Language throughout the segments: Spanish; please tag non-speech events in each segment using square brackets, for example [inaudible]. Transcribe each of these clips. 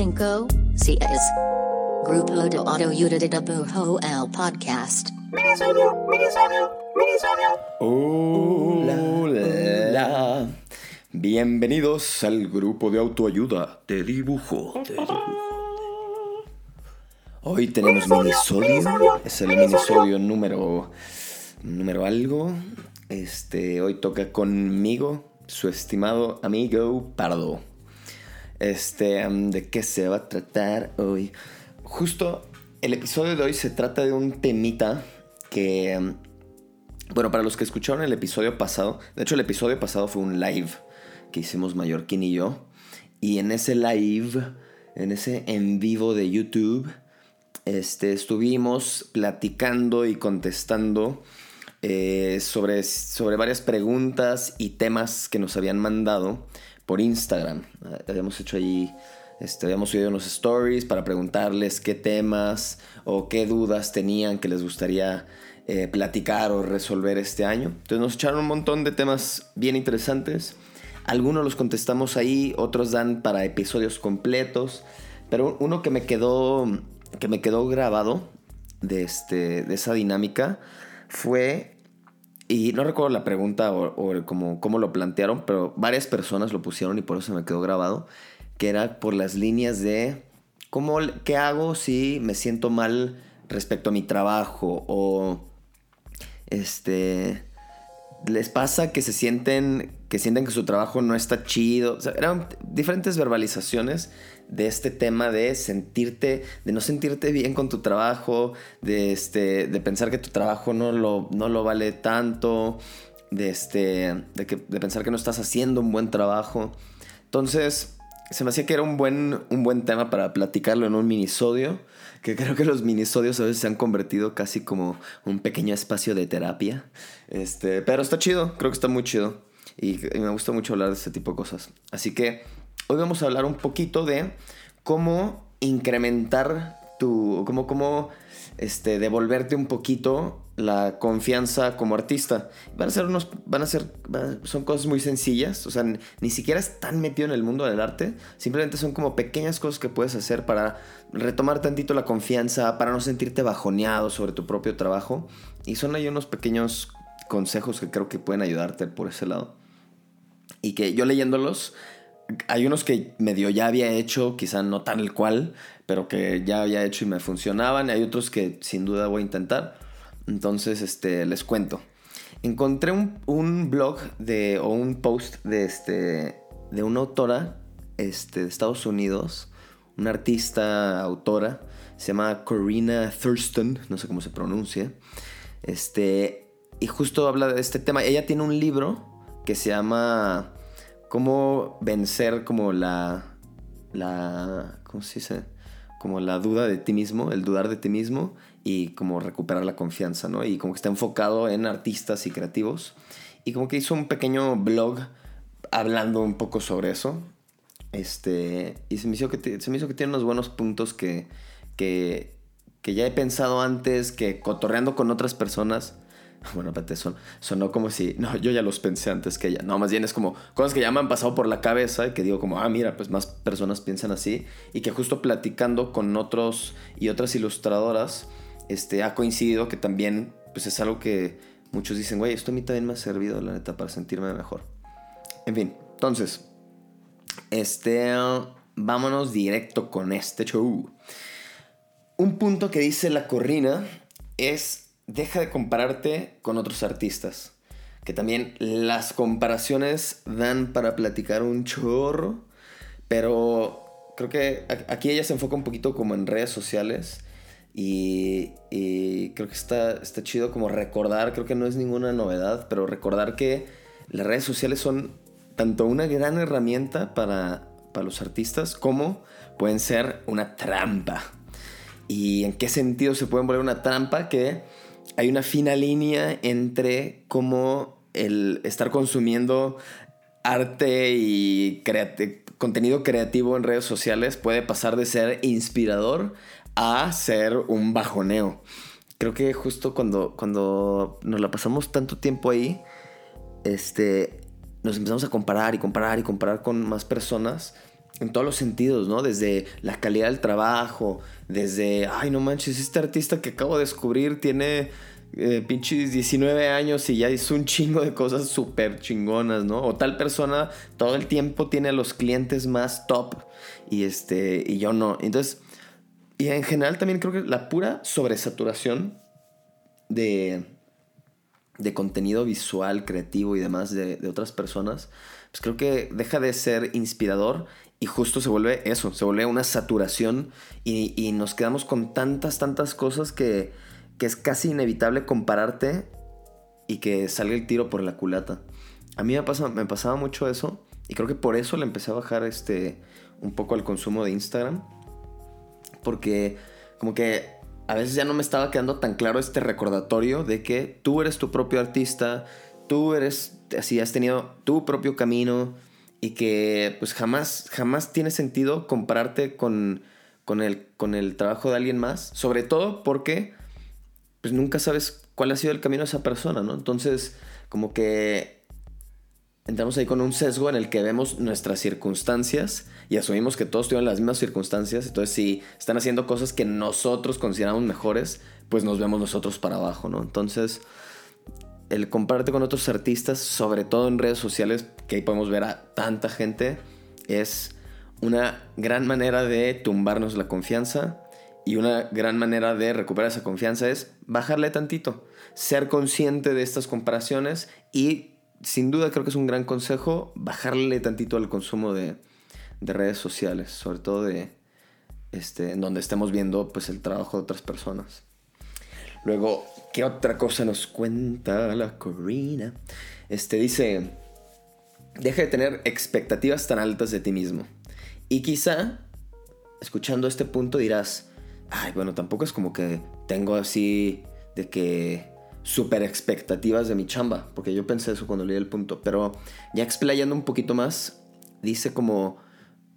tres, cuatro, cinco, cinco, seis. Grupo de Autoayuda de Dibujo el podcast. Hola. Bienvenidos al grupo de autoayuda de dibujo. de dibujo. Hoy tenemos minisodio. Es el minisodio número. número algo. Este. Hoy toca conmigo, su estimado amigo Pardo. Este. ¿De qué se va a tratar hoy? Justo el episodio de hoy se trata de un temita que. bueno, para los que escucharon el episodio pasado, de hecho el episodio pasado fue un live que hicimos Mallorquín y yo. Y en ese live, en ese en vivo de YouTube, este, estuvimos platicando y contestando eh, sobre, sobre varias preguntas y temas que nos habían mandado por Instagram. Ah, Habíamos hecho ahí, este, habíamos subido unos stories para preguntarles qué temas o qué dudas tenían que les gustaría eh, platicar o resolver este año. Entonces nos echaron un montón de temas bien interesantes. Algunos los contestamos ahí, otros dan para episodios completos. Pero uno que me quedó, que me quedó grabado de, este, de esa dinámica fue, y no recuerdo la pregunta o, o cómo, lo plantearon, pero varias personas lo pusieron y por eso me quedó grabado, que era por las líneas de cómo, qué hago si me siento mal respecto a mi trabajo o este les pasa que se sienten que sienten que su trabajo no está chido. Eran diferentes verbalizaciones de este tema de sentirte, de no sentirte bien con tu trabajo, de, este, de pensar que tu trabajo no lo, no lo vale tanto, de, este, de pensar que no estás haciendo un buen trabajo. Entonces, se me hacía que era un buen, un buen tema para platicarlo en un minisodio, que creo que los minisodios a veces se han convertido casi como un pequeño espacio de terapia. Este, pero está chido, creo que está muy chido. Y, me gusta mucho hablar de este tipo de cosas. Así que hoy vamos a hablar un poquito de cómo incrementar tu, cómo, cómo este, devolverte un poquito la confianza como artista. Van a ser unos, van a ser, son cosas muy sencillas, o sea, ni, siquiera estás metido en el mundo del arte, simplemente son como pequeñas cosas que puedes hacer para retomar tantito la confianza, para no sentirte bajoneado sobre tu propio trabajo. Y son ahí unos pequeños consejos que creo que pueden ayudarte por ese lado. Y que yo leyéndolos, hay unos que medio ya había hecho, quizá no tan el cual, pero que ya había hecho y me funcionaban. Y hay otros que sin duda voy a intentar. Entonces, este, les cuento. Encontré un, un blog de, o un post de, este, de una autora este, de Estados Unidos, una artista, autora, se llama Corina Thurston, no sé cómo se pronuncia. Este, y justo habla de este tema. Ella tiene un libro que se llama Cómo vencer como la. la. ¿cómo se dice? Como la duda de ti mismo, el dudar de ti mismo y como recuperar la confianza, ¿no? Y como que está enfocado en artistas y creativos. Y como que hizo un pequeño blog hablando un poco sobre eso. Este, y se me hizo que, se me hizo que tiene unos buenos puntos que, que, que ya he pensado antes, que cotorreando con otras personas. [laughs] Bueno, espérate, son, sonó como si. No, yo ya los pensé antes que ella. No, más bien es como cosas que ya me han pasado por la cabeza y que digo, como, ah, mira, pues más personas piensan así. Y que justo platicando con otros y otras ilustradoras, este, ha coincidido que también, pues es algo que muchos dicen, güey, esto a mí también me ha servido, la neta, para sentirme mejor. En fin, entonces, este, vámonos directo con este show. Un punto que dice la corrina es deja de compararte con otros artistas. Que también las comparaciones dan para platicar un chorro. Pero creo que aquí ella se enfoca un poquito como en redes sociales. Y, y creo que está, está chido como recordar, creo que no es ninguna novedad, pero recordar que las redes sociales son tanto una gran herramienta para, para los artistas como pueden ser una trampa. ¿Y en qué sentido se pueden volver una trampa? Que hay una fina línea entre cómo el estar consumiendo arte y contenido creativo en redes sociales puede pasar de ser inspirador a ser un bajoneo. Creo que justo cuando, cuando nos la pasamos tanto tiempo ahí, este, nos empezamos a comparar y comparar y comparar con más personas en todos los sentidos, ¿no? Desde la calidad del trabajo, desde, ay, no manches, este artista que acabo de descubrir tiene eh, pinches 19 años y ya hizo un chingo de cosas súper chingonas, ¿no? O tal persona todo el tiempo tiene a los clientes más top y, este, y yo no. Entonces, y en general también creo que la pura sobresaturación de, de contenido visual, creativo y demás de, de otras personas, pues creo que deja de ser inspirador y justo se vuelve eso, se vuelve una saturación y, y nos quedamos con tantas, tantas cosas que, que, es casi inevitable compararte y que salga el tiro por la culata. A mí me, pasa, me pasaba mucho eso y creo que por eso le empecé a bajar este, un poco el consumo de Instagram. Porque como que a veces ya no me estaba quedando tan claro este recordatorio de que tú eres tu propio artista, tú eres, así has tenido tu propio camino y que pues jamás, jamás tiene sentido compararte con, con, el, con el trabajo de alguien más, sobre todo porque pues nunca sabes cuál ha sido el camino de esa persona, ¿no? Entonces, como que entramos ahí con un sesgo en el que vemos nuestras circunstancias y asumimos que todos tienen las mismas circunstancias, entonces si están haciendo cosas que nosotros consideramos mejores, pues nos vemos nosotros para abajo, ¿no? Entonces, el compararte con otros artistas, sobre todo en redes sociales, que ahí podemos ver a tanta gente, es una gran manera de tumbarnos la confianza y una gran manera de recuperar esa confianza es bajarle tantito, ser consciente de estas comparaciones y sin duda creo que es un gran consejo bajarle tantito al consumo de, de redes sociales, sobre todo de este, en donde estemos viendo pues el trabajo de otras personas. Luego, ¿qué otra cosa nos cuenta la Corina? Este dice, deja de tener expectativas tan altas de ti mismo. Y quizá, escuchando este punto dirás, ay, bueno, tampoco es como que tengo así de que super expectativas de mi chamba, porque yo pensé eso cuando leí el punto, pero ya explayando un poquito más, dice como,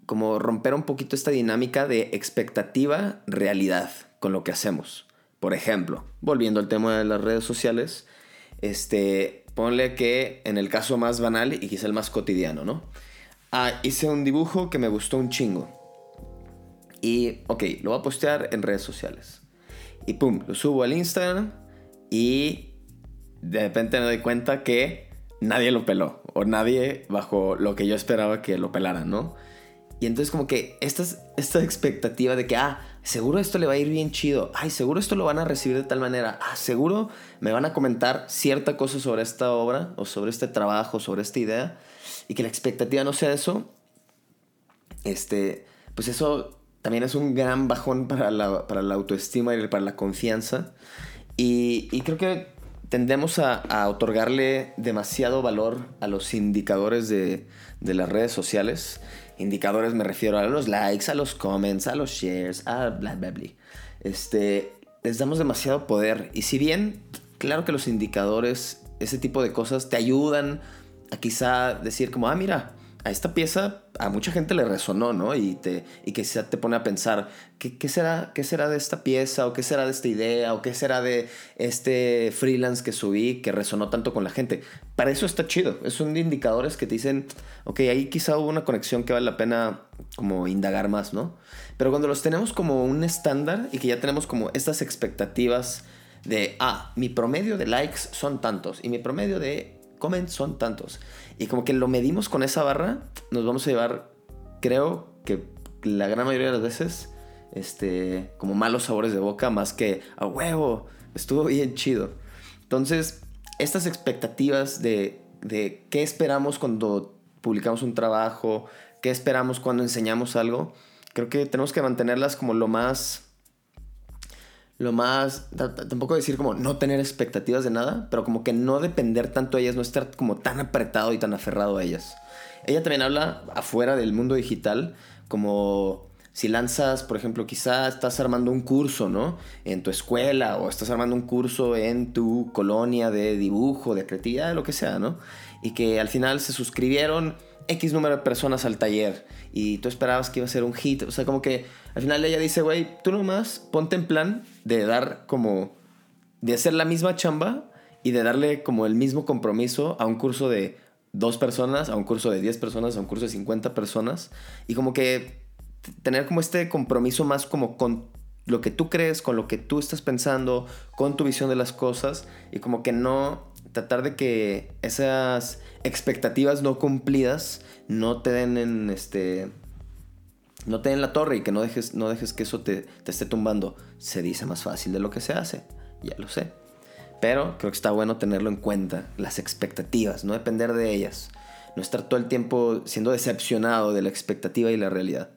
como romper un poquito esta dinámica de expectativa, realidad con lo que hacemos. Por ejemplo, volviendo al tema de las redes sociales, este, ponle que en el caso más banal y quizá el más cotidiano, ¿no? Ah, hice un dibujo que me gustó un chingo. Y, ok, lo voy a postear en redes sociales. Y pum, lo subo al Instagram y de repente me doy cuenta que nadie lo peló. O nadie bajo lo que yo esperaba que lo pelaran, ¿no? Y entonces como que esta, esta expectativa de que, ah, seguro esto le va a ir bien chido, ay, seguro esto lo van a recibir de tal manera, ah, seguro me van a comentar cierta cosa sobre esta obra o sobre este trabajo, sobre esta idea, y que la expectativa no sea eso, este, pues eso también es un gran bajón para la, para la autoestima y para la confianza. Y, creo que tendemos a, otorgarle demasiado valor a los indicadores de, de las redes sociales Indicadores me refiero a los likes, a los comments, a los shares, a bla, bla, bla. Este, les damos demasiado poder. Y si bien, claro que los indicadores, ese tipo de cosas, te ayudan a quizá decir como, ah, mira, a esta pieza a mucha gente le resonó, ¿no? Y, te, y que te pone a pensar, ¿qué, será, ¿qué será de esta pieza? ¿O qué será de esta idea? ¿O qué será de este freelance que subí que resonó tanto con la gente? Para eso está chido. Es un de indicadores que te dicen, ok, ahí quizá hubo una conexión que vale la pena como indagar más, ¿no? Pero cuando los tenemos como un estándar y que ya tenemos como estas expectativas de, ah, mi promedio de likes son tantos y mi promedio de comments son tantos y como que lo medimos con esa barra, nos vamos a llevar, creo que la gran mayoría de las veces, este, como malos sabores de boca, más que a huevo, estuvo bien chido. Entonces, estas expectativas de, de qué esperamos cuando publicamos un trabajo, qué esperamos cuando enseñamos algo, creo que tenemos que mantenerlas como lo más lo más, tampoco decir como no tener expectativas de nada, pero como que no depender tanto de ellas, no estar como tan apretado y tan aferrado a ellas. Ella también habla afuera del mundo digital, como si lanzas, por ejemplo, quizás estás armando un curso, ¿no? En tu escuela o estás armando un curso en tu colonia de dibujo, de creatividad, lo que sea, ¿no? Y que al final se suscribieron X número de personas al taller y tú esperabas que iba a ser un hit. O sea, como que al final ella dice, güey, tú nomás ponte en plan de dar como, de hacer la misma chamba y de darle como el mismo compromiso a un curso de dos personas, a un curso de 10 personas, a un curso de 50 personas. Y como que tener como este compromiso más como con lo que tú crees, con lo que tú estás pensando, con tu visión de las cosas. Y como que no tratar de que esas expectativas no cumplidas no te den en este no te den la torre y que no dejes, no dejes que eso te, esté tumbando. Se dice más fácil de lo que se hace, ya lo sé. Pero creo que está bueno tenerlo en cuenta, las expectativas, no depender de ellas. No estar todo el tiempo siendo decepcionado de la expectativa y la realidad.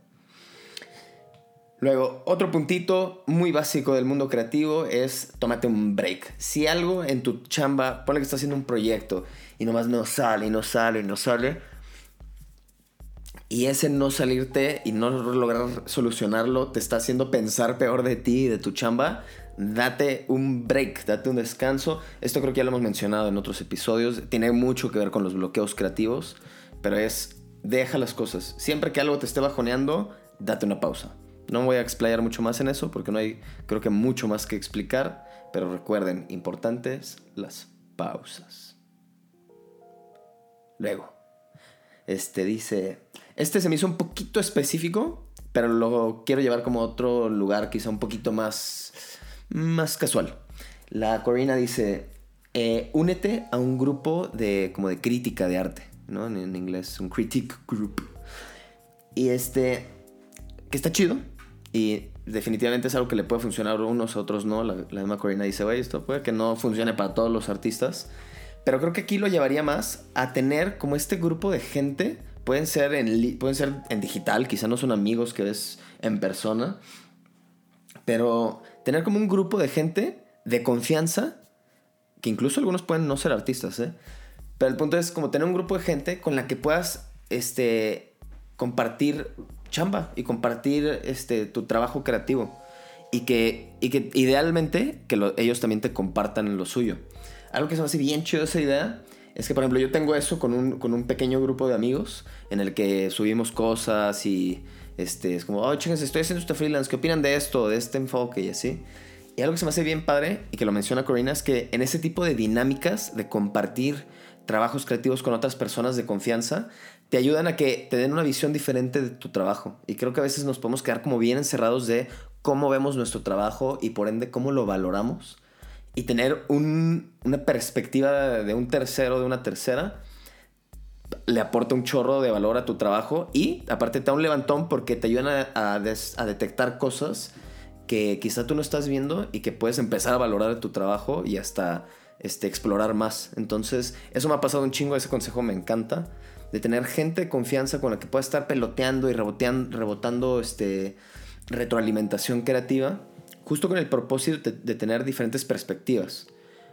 Luego, otro puntito muy básico del mundo creativo es tómate un break. Si algo en tu chamba, ponle que estás haciendo un proyecto y nomás no sale y no sale y no sale, y ese no salirte y no lograr solucionarlo te está haciendo pensar peor de ti y de tu chamba, date un break, date un descanso. Esto creo que ya lo hemos mencionado en otros episodios. Tiene mucho que ver con los bloqueos creativos, pero es deja las cosas. Siempre que algo te esté bajoneando, date una pausa. No voy a explayar mucho más en eso porque no hay, creo que mucho más que explicar, pero recuerden, importantes las pausas. Luego, este dice, este se me hizo un poquito específico, pero lo quiero llevar como a otro lugar, quizá un poquito más, más casual. La Corina dice, eh, únete a un grupo de, como de crítica de arte, ¿no? En, inglés, un critique group. Y este, que está chido. Y definitivamente es algo que le puede funcionar a unos, a otros no. La, la misma Corina dice, esto puede que no funcione para todos los artistas. Pero creo que aquí lo llevaría más a tener como este grupo de gente Pueden ser en, pueden ser en digital, quizá no son amigos que ves en persona. Pero tener como un grupo de gente de confianza, que incluso algunos pueden no ser artistas, ¿eh? Pero el punto es como tener un grupo de gente con la que puedas este, compartir chamba y compartir este, tu trabajo creativo. Y que, y que idealmente que ellos también te compartan lo suyo. Algo que se me hace bien chido esa idea es que, por ejemplo, yo tengo eso con un, con un pequeño grupo de amigos en el que subimos cosas y este, es como, oh, chingas, estoy haciendo este freelance, ¿qué opinan de esto, de este enfoque y así? Y algo que se me hace bien padre y que lo menciona Corina es que en ese tipo de dinámicas de compartir trabajos creativos con otras personas de confianza, te ayudan a que te den una visión diferente de tu trabajo. Y creo que a veces nos podemos quedar como bien encerrados de cómo vemos nuestro trabajo y por ende cómo lo valoramos y tener una perspectiva de un tercero, de una tercera, le aporta un chorro de valor a tu trabajo y aparte te da un levantón porque te ayudan a, detectar cosas que quizá tú no estás viendo y que puedes empezar a valorar tu trabajo y hasta este, explorar más. Entonces, eso me ha pasado un chingo, ese consejo me encanta. De tener gente de confianza con la que puedas estar peloteando y reboteando, rebotando este, retroalimentación creativa justo con el propósito de, tener diferentes perspectivas.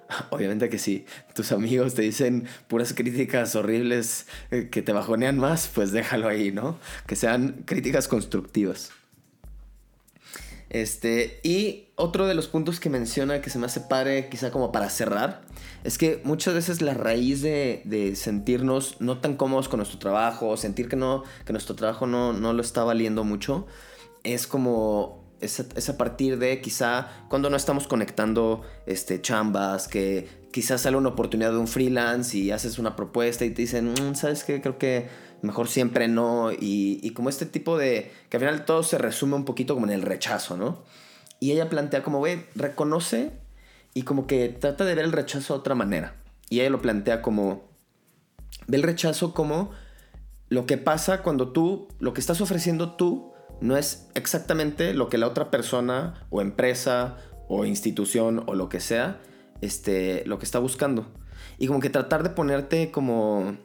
[laughs] Obviamente que si tus amigos te dicen puras críticas horribles eh, que te bajonean más, pues déjalo ahí, ¿no? Que sean críticas constructivas. Este, y otro de los puntos que menciona que se me hace padre, quizá como para cerrar, es que muchas veces la raíz de, de sentirnos no tan cómodos con nuestro trabajo, sentir que, no, que nuestro trabajo no, no lo está valiendo mucho, es como es, a partir de quizá cuando no estamos conectando este, chambas, que quizás sale una oportunidad de un freelance y haces una propuesta y te dicen, mm, ¿sabes qué? Creo que mejor siempre no. Y, como este tipo de... que al final todo se resume un poquito como en el rechazo, ¿no? Y ella plantea como, güey, reconoce y como que trata de ver el rechazo de otra manera. Y ella lo plantea como, ve el rechazo como lo que pasa cuando tú, lo que estás ofreciendo tú, no es exactamente lo que la otra persona o empresa o institución o lo que sea, este, lo que está buscando. Y como que tratar de ponerte como,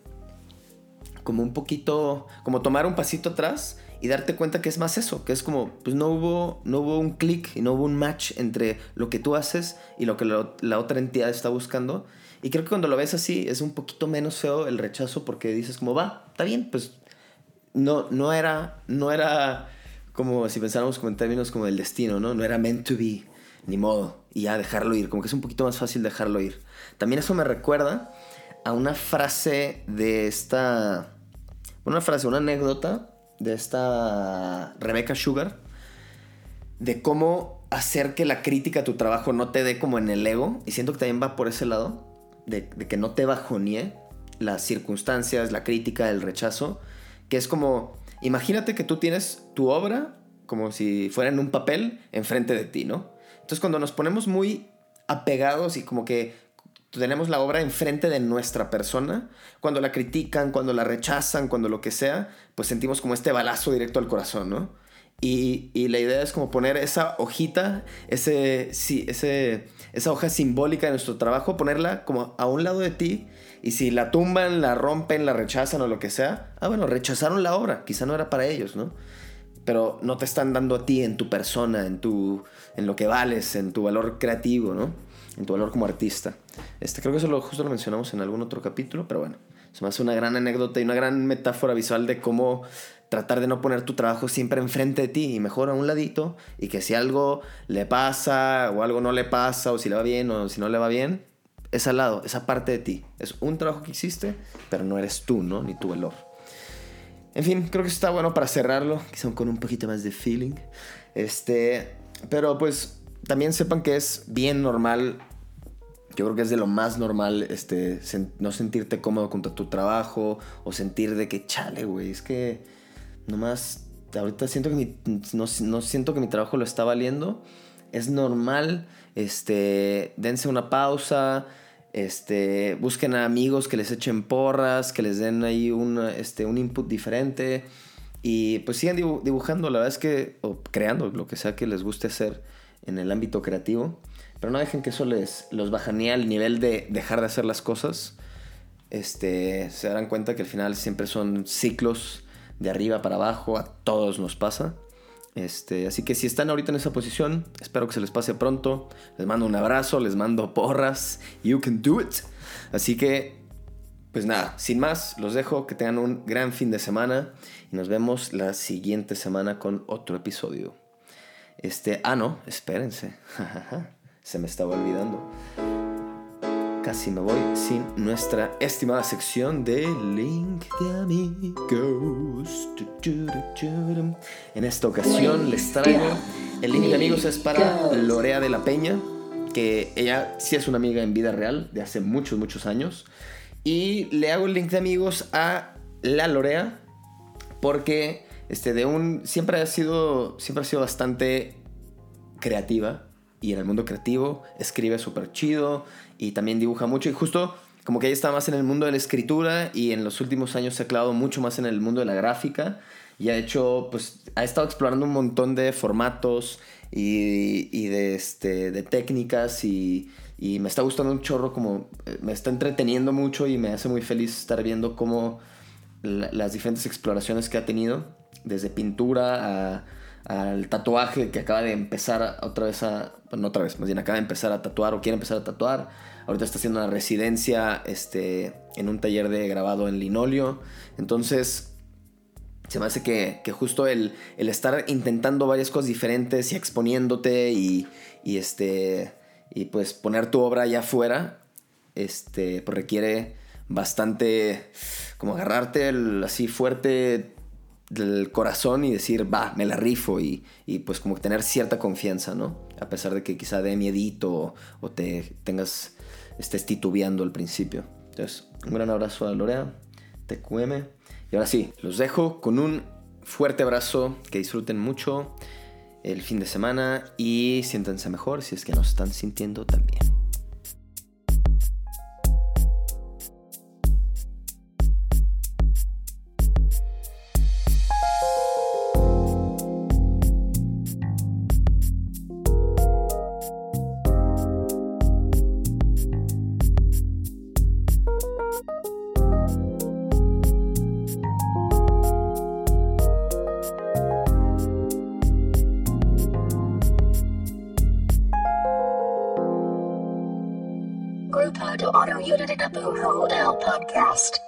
como un poquito, como tomar un pasito atrás y darte cuenta que es más eso, que es como, pues no hubo, no hubo un clic y no hubo un match entre lo que tú haces y lo que la otra entidad está buscando. Y creo que cuando lo ves así es un poquito menos feo el rechazo porque dices como, va, está bien, pues no, no era, no era como si pensáramos como en términos como del destino, ¿no? No era meant to be, ni modo, y ya dejarlo ir, como que es un poquito más fácil dejarlo ir. También eso me recuerda a una frase de esta, una frase, una anécdota de esta Rebecca Sugar, de cómo hacer que la crítica a tu trabajo no te dé como en el ego, y siento que también va por ese lado, de, de que no te bajonee, las circunstancias, la crítica, el rechazo, que es como, imagínate que tú tienes tu obra como si fuera en un papel enfrente de ti, ¿no? Entonces cuando nos ponemos muy apegados y como que tenemos la obra enfrente de nuestra persona, cuando la critican, cuando la rechazan, cuando lo que sea, pues sentimos como este balazo directo al corazón, ¿no? Y, la idea es como poner esa hojita, ese, sí, ese, esa hoja simbólica de nuestro trabajo, ponerla como a un lado de ti y si la tumban, la rompen, la rechazan o lo que sea, ah, bueno, rechazaron la obra, quizá no era para ellos, ¿no? Pero no te están dando a ti en tu persona, en, tu, en lo que vales, en tu valor creativo, ¿no? En tu valor como artista. Este, creo que eso lo, justo lo mencionamos en algún otro capítulo, pero bueno, se me hace una gran anécdota y una gran metáfora visual de cómo tratar de no poner tu trabajo siempre enfrente de ti y mejor a un ladito y que si algo le pasa o algo no le pasa o si le va bien o si no le va bien, es al lado, esa parte de ti. Es un trabajo que existe, pero no eres tú, ¿no? Ni tu valor. En fin, creo que está bueno para cerrarlo, quizá con un poquito más de feeling. Este, pero pues también sepan que es bien normal yo creo que es de lo más normal este, no sentirte cómodo con tu trabajo o sentir de que chale, güey, es que nomás ahorita siento que no, siento que mi trabajo lo está valiendo. Es normal, este, dense una pausa, este, busquen a amigos que les echen porras, que les den ahí un, este, un input diferente y pues sigan dibujando, la verdad es que, o creando lo que sea que les guste hacer en el ámbito creativo, pero no dejen que eso les los bajanee al nivel de dejar de hacer las cosas. Este, se darán cuenta que al final siempre son ciclos de arriba para abajo, a todos nos pasa. Este, así que si están ahorita en esa posición, espero que se les pase pronto. Les mando un abrazo, les mando porras. You can do it. Así que, pues nada, sin más, los dejo. Que tengan un gran fin de semana. Y nos vemos la siguiente semana con otro episodio. Este, ah, no, espérense. [laughs] se me estaba olvidando casi me voy sin nuestra estimada sección de Link de Amigos. En esta ocasión les traigo el Link de Amigos es para Lorea de la Peña, que ella sí es una amiga en vida real de hace muchos, muchos años. Y le hago el Link de Amigos a la Lorea porque este, de un, siempre, ha sido, siempre ha sido bastante creativa y en el mundo creativo escribe súper chido y también dibuja mucho. Y justo como que ella está más en el mundo de la escritura y en los últimos años se ha clavado mucho más en el mundo de la gráfica y ha hecho, pues, ha estado explorando un montón de formatos y, de, este, de técnicas y, y, me está gustando un chorro, como eh, me está entreteniendo mucho y me hace muy feliz estar viendo cómo las diferentes exploraciones que ha tenido, desde pintura a al tatuaje que acaba de empezar otra vez a, bueno, otra vez, más bien acaba de empezar a tatuar o quiere empezar a tatuar. Ahorita está haciendo una residencia este, en un taller de grabado en linolio. Entonces, se me hace que, que justo el, el, estar intentando varias cosas diferentes y exponiéndote y, y, este, y pues poner tu obra allá afuera, este, pues requiere bastante como agarrarte así fuerte del corazón y decir, va, me la rifo y, y, pues como tener cierta confianza, ¿no? A pesar de que quizá dé miedito o, te tengas, estés titubeando al principio. Entonces, un gran abrazo a Lorea, TQM. Y ahora sí, los dejo con un fuerte abrazo, que disfruten mucho el fin de semana y siéntanse mejor si es que nos están sintiendo también. How to Unit It the Boohoo Hold podcast.